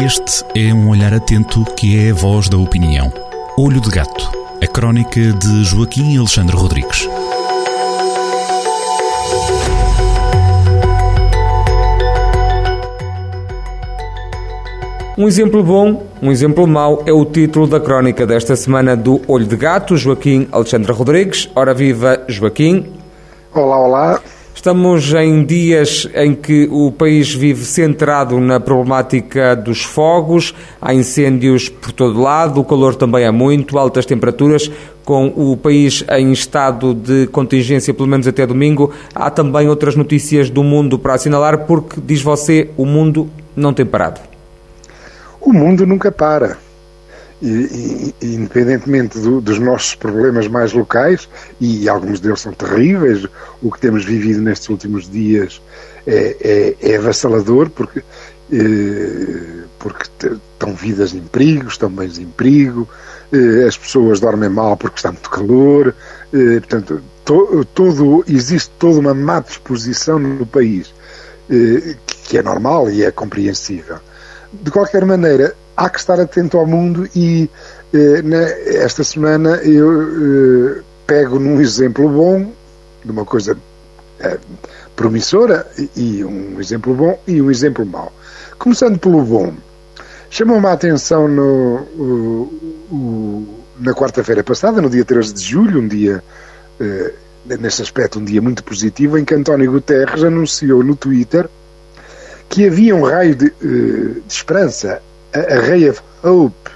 Este é um olhar atento que é a voz da opinião. Olho de Gato, a crónica de Joaquim Alexandre Rodrigues. Um exemplo bom, um exemplo mau é o título da crónica desta semana do Olho de Gato, Joaquim Alexandre Rodrigues. Ora viva, Joaquim. Olá, olá. Estamos em dias em que o país vive centrado na problemática dos fogos, há incêndios por todo lado, o calor também é muito, altas temperaturas, com o país em estado de contingência, pelo menos até domingo. Há também outras notícias do mundo para assinalar, porque, diz você, o mundo não tem parado. O mundo nunca para e, e, independentemente do, dos nossos problemas mais locais, e alguns deles são terríveis, o que temos vivido nestes últimos dias é, é, é avassalador, porque, é, porque estão vidas em perigo, estão bens em perigo, eh, as pessoas dormem mal porque está muito calor, eh, portanto, to, todo, existe toda uma má disposição no país, que é normal e é compreensível. De qualquer maneira, há que estar atento ao mundo e eh, esta semana eu eh, pego num exemplo bom de uma coisa eh, promissora e, e um exemplo bom e um exemplo mau. Começando pelo bom, chamou-me a atenção no, o, o, na quarta-feira passada, no dia 13 de julho, um dia, eh, nesse aspecto, um dia muito positivo, em que António Guterres anunciou no Twitter que havia um raio de, eh, de esperança a Ray of Hope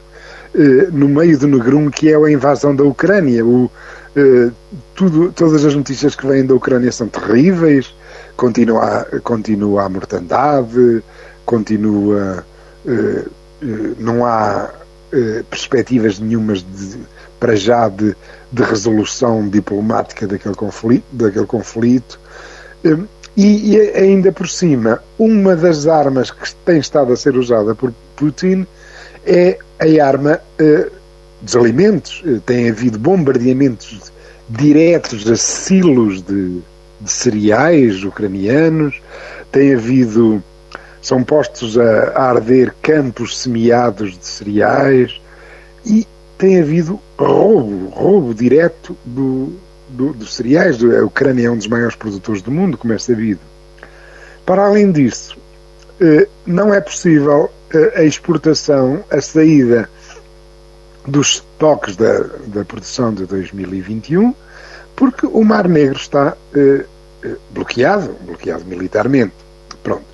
uh, no meio do Negrum, que é a invasão da Ucrânia. O, uh, tudo, todas as notícias que vêm da Ucrânia são terríveis, continua, continua a mortandade, continua. Uh, não há perspectivas nenhumas de, para já de, de, resolução diplomática daquele conflito. Daquele conflito. E, e, ainda por cima, uma das armas que tem estado a ser usada por Putin é a arma uh, dos alimentos. Uh, tem havido bombardeamentos diretos a silos de, de cereais ucranianos, tem havido. São postos a, a arder campos semeados de cereais e tem havido roubo, roubo direto do, do, dos cereais. A Ucrânia é um dos maiores produtores do mundo, como é sabido. Para além disso, eh, não é possível eh, a exportação, a saída dos estoques da, da produção de 2021, porque o Mar Negro está eh, bloqueado, bloqueado militarmente. Pronto.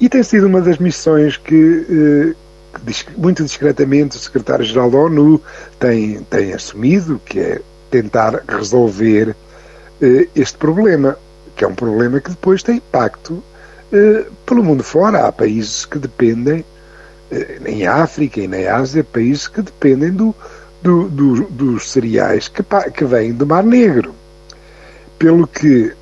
E tem sido uma das missões que, muito discretamente, o secretário-geral da ONU tem, tem assumido, que é tentar resolver eh, este problema, que é um problema que depois tem impacto eh, pelo mundo fora. Há países que dependem, eh, em África e na Ásia, países que dependem do, do, do, dos cereais que, que vêm do Mar Negro. Pelo que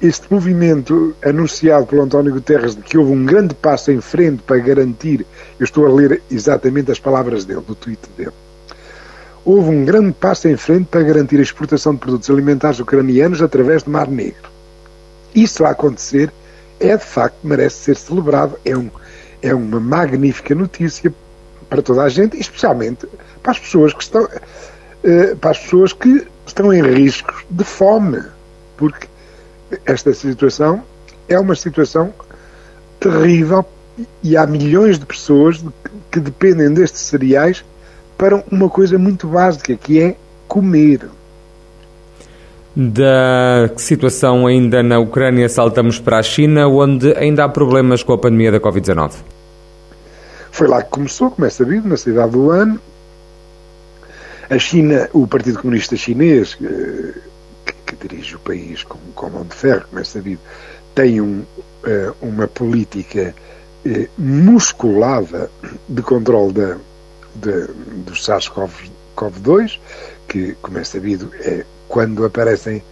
este movimento anunciado pelo António Guterres de que houve um grande passo em frente para garantir, eu estou a ler exatamente as palavras dele, do tweet dele, houve um grande passo em frente para garantir a exportação de produtos alimentares ucranianos através do Mar Negro. Isso a acontecer é de facto, merece ser celebrado, é, um, é uma magnífica notícia para toda a gente, especialmente para as pessoas que estão, uh, para as pessoas que estão em riscos de fome, porque esta situação é uma situação terrível e há milhões de pessoas que dependem destes cereais para uma coisa muito básica, que é comer. Da situação ainda na Ucrânia, saltamos para a China, onde ainda há problemas com a pandemia da Covid-19. Foi lá que começou, como é sabido, na cidade do Wuhan. A China, o Partido Comunista Chinês, eh, que, que dirige o país com, com mão de ferro, como é sabido, tem um, eh, uma política eh, musculada de controle da, de, do SARS-CoV-2, que, como é sabido, é quando aparecem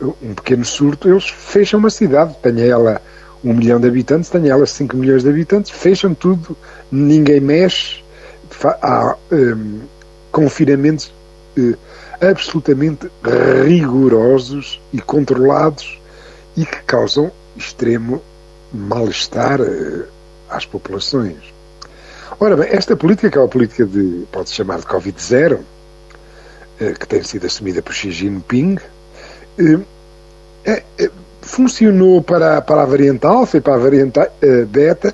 um pequeno surto, eles fecham uma cidade, tenha ela um milhão de habitantes, tenha ela cinco milhões de habitantes, fecham tudo, ninguém mexe, há um, confinamentos uh, absolutamente rigorosos e controlados e que causam extremo mal-estar uh, às populações. Ora bem, esta política, que é uma política de, pode-se chamar de Covid-0, eh, que tem sido assumida por Xi Jinping, é, é, funcionou para, para a variante alfa e para a variante beta,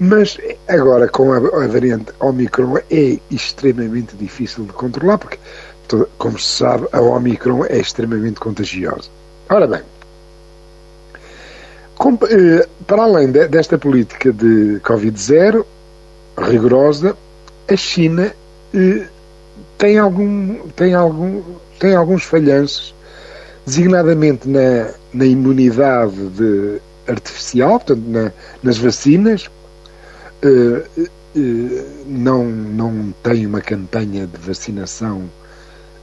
mas agora com a, variante Omicron é extremamente difícil de controlar, porque, como se sabe, a Omicron é extremamente contagiosa. Ora bem, para além de, desta política de Covid-0 rigorosa, a China uh, tem, algum, tem, algum, tem alguns falhanços designadamente na, na imunidade de, artificial, portanto, na, nas vacinas, uh, uh, não, não tem uma campanha de vacinação,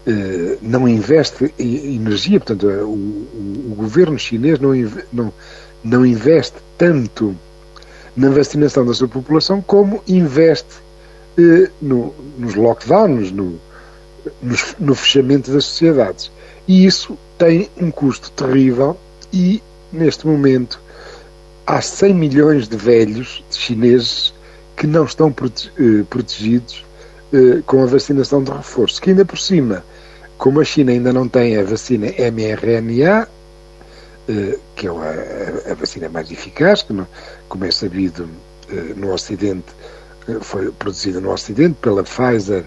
uh, não investe energia, portanto, o, o, o governo chinês não, não, não investe tanto na vacinação da sua população como investe no, nos lockdowns, no, no, no fechamento das sociedades. E isso tem um custo terrível e, neste momento, há 100 milhões de velhos de chineses que não estão eh, protegidos eh, com a vacinação de reforço. Que ainda por cima, como a China ainda não tem a vacina mRNA, eh, que é a, a, vacina mais eficaz, que, como é sabido no Ocidente, foi produzida no Ocidente pela Pfizer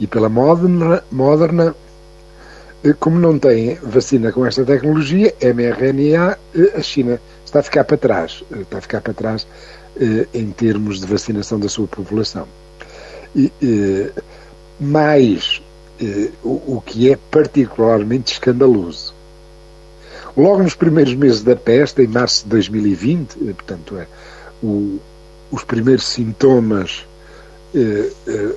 e pela Moderna, Moderna como não tem vacina com esta tecnologia, mRNA, eh, a China está a ficar para trás, eh, está a ficar para trás eh, em termos de vacinação da sua população. E, mais o que é particularmente escandaloso. Logo nos primeiros meses da peste, em março de 2020, portanto, é, o, os primeiros sintomas,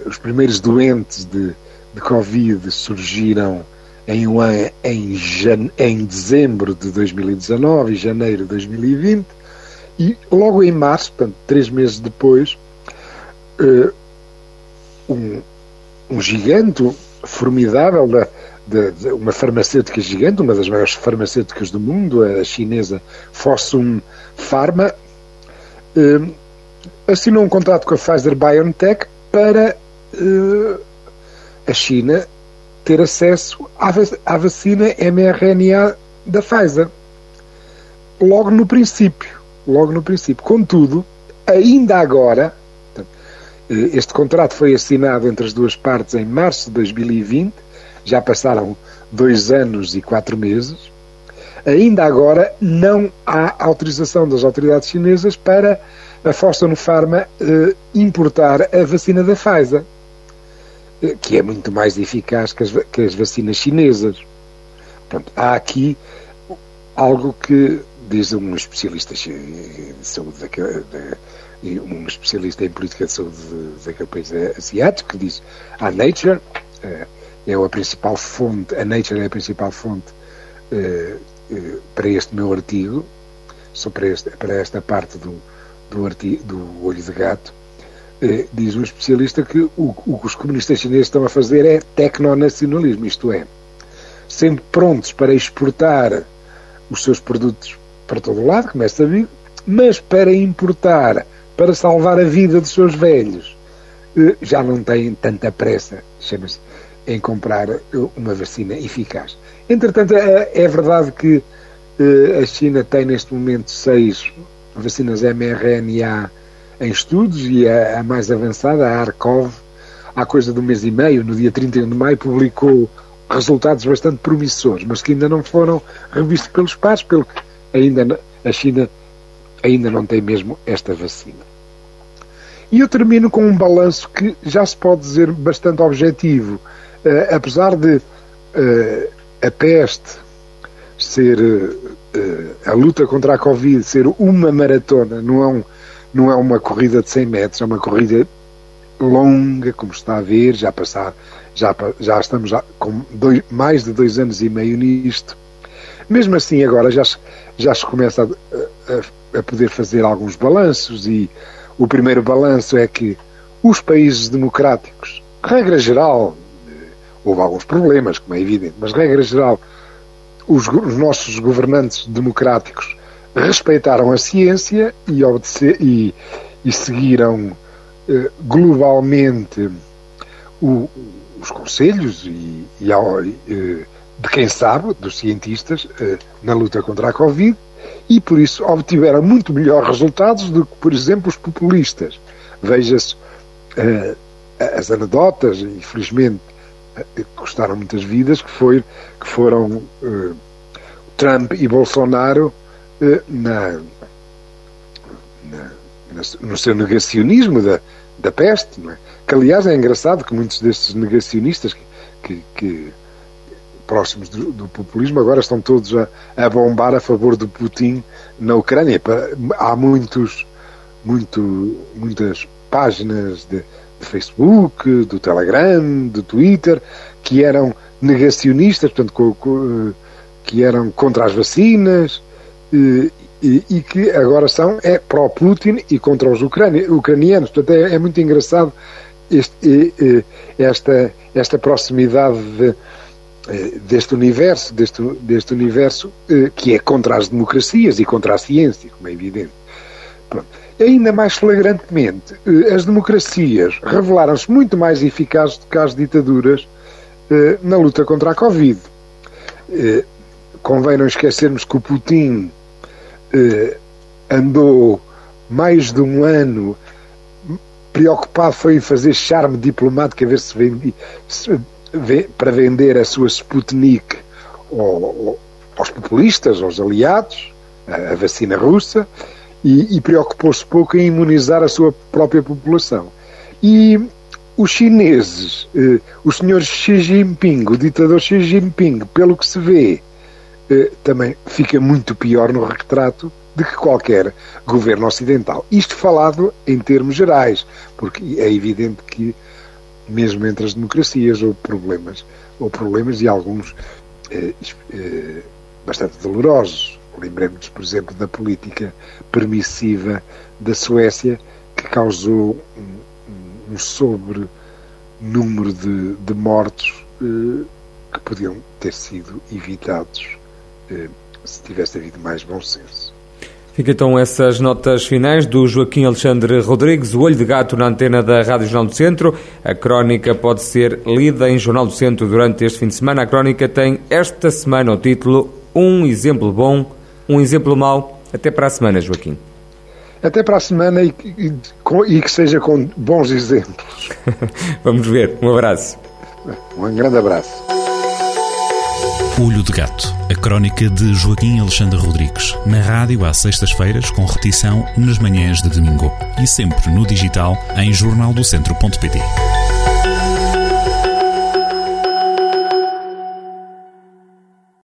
os primeiros doentes de, de Covid surgiram em, em, em dezembro de 2019 e janeiro de 2020, e logo em março, portanto, três meses depois, uh, um, um gigante formidável, da, de, de, uma farmacêutica gigante, uma das maiores farmacêuticas do mundo, a chinesa Fosun Pharma, uh, assinou um contrato com a Pfizer BioNTech para uh, a China ter acesso à vacina mRNA da Pfizer. Logo no princípio. Logo no princípio. Contudo, ainda agora, eh, este contrato foi assinado entre as duas partes em março de 2020, já passaram dois anos e quatro meses. Ainda agora não há autorização das autoridades chinesas para a Fosun Pharma eh, importar a vacina da Pfizer que é muito mais eficaz que as, que as vacinas chinesas. Portanto, há aqui algo que diz um especialista de saúde daquele, um especialista em política de saúde daquele país asiático que diz a Nature eh, é a principal fonte, a Nature é a principal fonte eh, eh, para este meu artigo, só para, este, para esta parte do, do, artigo, do olho de gato, eh, diz um especialista que o, o, que os comunistas chineses estão a fazer é tecnonacionalismo, isto é, sempre prontos para exportar os seus produtos para todo o lado, como é sabido, mas para importar, para salvar a vida dos seus velhos, já não têm tanta pressa, chama-se, em comprar eh, uma vacina eficaz. Entretanto, é, é verdade que a China tem neste momento seis vacinas mRNA em estudos e a, a mais avançada, a ARCOV, há coisa de um mês e meio, no dia 31 de maio, publicou resultados bastante promissores, mas que ainda não foram revistos pelos pares, pelo que ainda a China ainda não tem mesmo esta vacina. E eu termino com um balanço que já se pode dizer bastante objetivo. Uh, apesar de uh, a peste ser uh, a luta contra a Covid ser uma maratona, não é um, não é uma corrida de 100 metros, é uma corrida longa, como está a ver, já passar, já, já estamos já com dois, mais de dois anos e meio nisto. Mesmo assim, agora já, já se começa a, a, a poder fazer alguns balanços e o primeiro balanço é que os países democráticos, regra geral, houve alguns problemas, como é evidente, mas regra geral, os, os nossos governantes democráticos respeitaram a ciência e, e, e seguiram eh, globalmente o, os conselhos e, e eh, de quem sabe, dos cientistas, eh, na luta contra a Covid e por isso obtiveram muito melhores resultados do que, por exemplo, os populistas. Veja-se as anedotas, infelizmente custaram muitas vidas, que, foi, que foram Trump e Bolsonaro na, na, no seu negacionismo da, da peste, é? que aliás é engraçado que muitos destes negacionistas que, que, que próximos do, do, populismo agora estão todos a, a, bombar a favor de Putin na Ucrânia. Há muitos, muito, muitas páginas de, de Facebook, do Telegram, do Twitter, que eram negacionistas, portanto, que eram contra as vacinas e, e, que agora são é pró-Putin e contra os ucranianos. Portanto, é, é muito engraçado este, esta, esta proximidade de, eh, deste universo, deste, deste universo eh, que é contra as democracias e contra a ciência, como é evidente. Pronto. Ainda mais flagrantemente, eh, as democracias revelaram-se muito mais eficazes do que as ditaduras na luta contra a Covid. Convém não esquecermos que o Putin andou mais de um ano preocupado foi em fazer charme diplomático a ver se, vendi, se para vender a sua Sputnik ao, aos populistas, aos aliados, a, a vacina russa, e, e preocupou-se pouco em imunizar a sua própria população. E os chineses, eh, o senhor Xi Jinping, o ditador Xi Jinping, pelo que se vê, eh, também fica muito pior no retrato de que qualquer governo ocidental. Isto falado em termos gerais, porque é evidente que mesmo entre as democracias houve problemas, ou problemas e alguns eh, eh, bastante dolorosos. Lembremos, por exemplo, da política permissiva da Suécia, que causou um, um sobre número de, de mortos eh, que podiam ter sido evitados eh, se tivesse havido mais bom senso. Fica então essas notas finais do Joaquim Alexandre Rodrigues, o olho de gato na antena da Rádio Jornal do Centro. A crónica pode ser lida em Jornal do Centro durante este fim de semana. A crónica tem esta semana o título Um exemplo bom, um exemplo mau. Até para a semana, Joaquim. Até para a semana e, e, e que seja com bons exemplos. Vamos ver. Um abraço. Um grande abraço. Olho de Gato, a crónica de Joaquim Alexandre Rodrigues, na rádio às sextas-feiras, com repetição nas manhãs de domingo e sempre no digital em jornaldocentro.pt.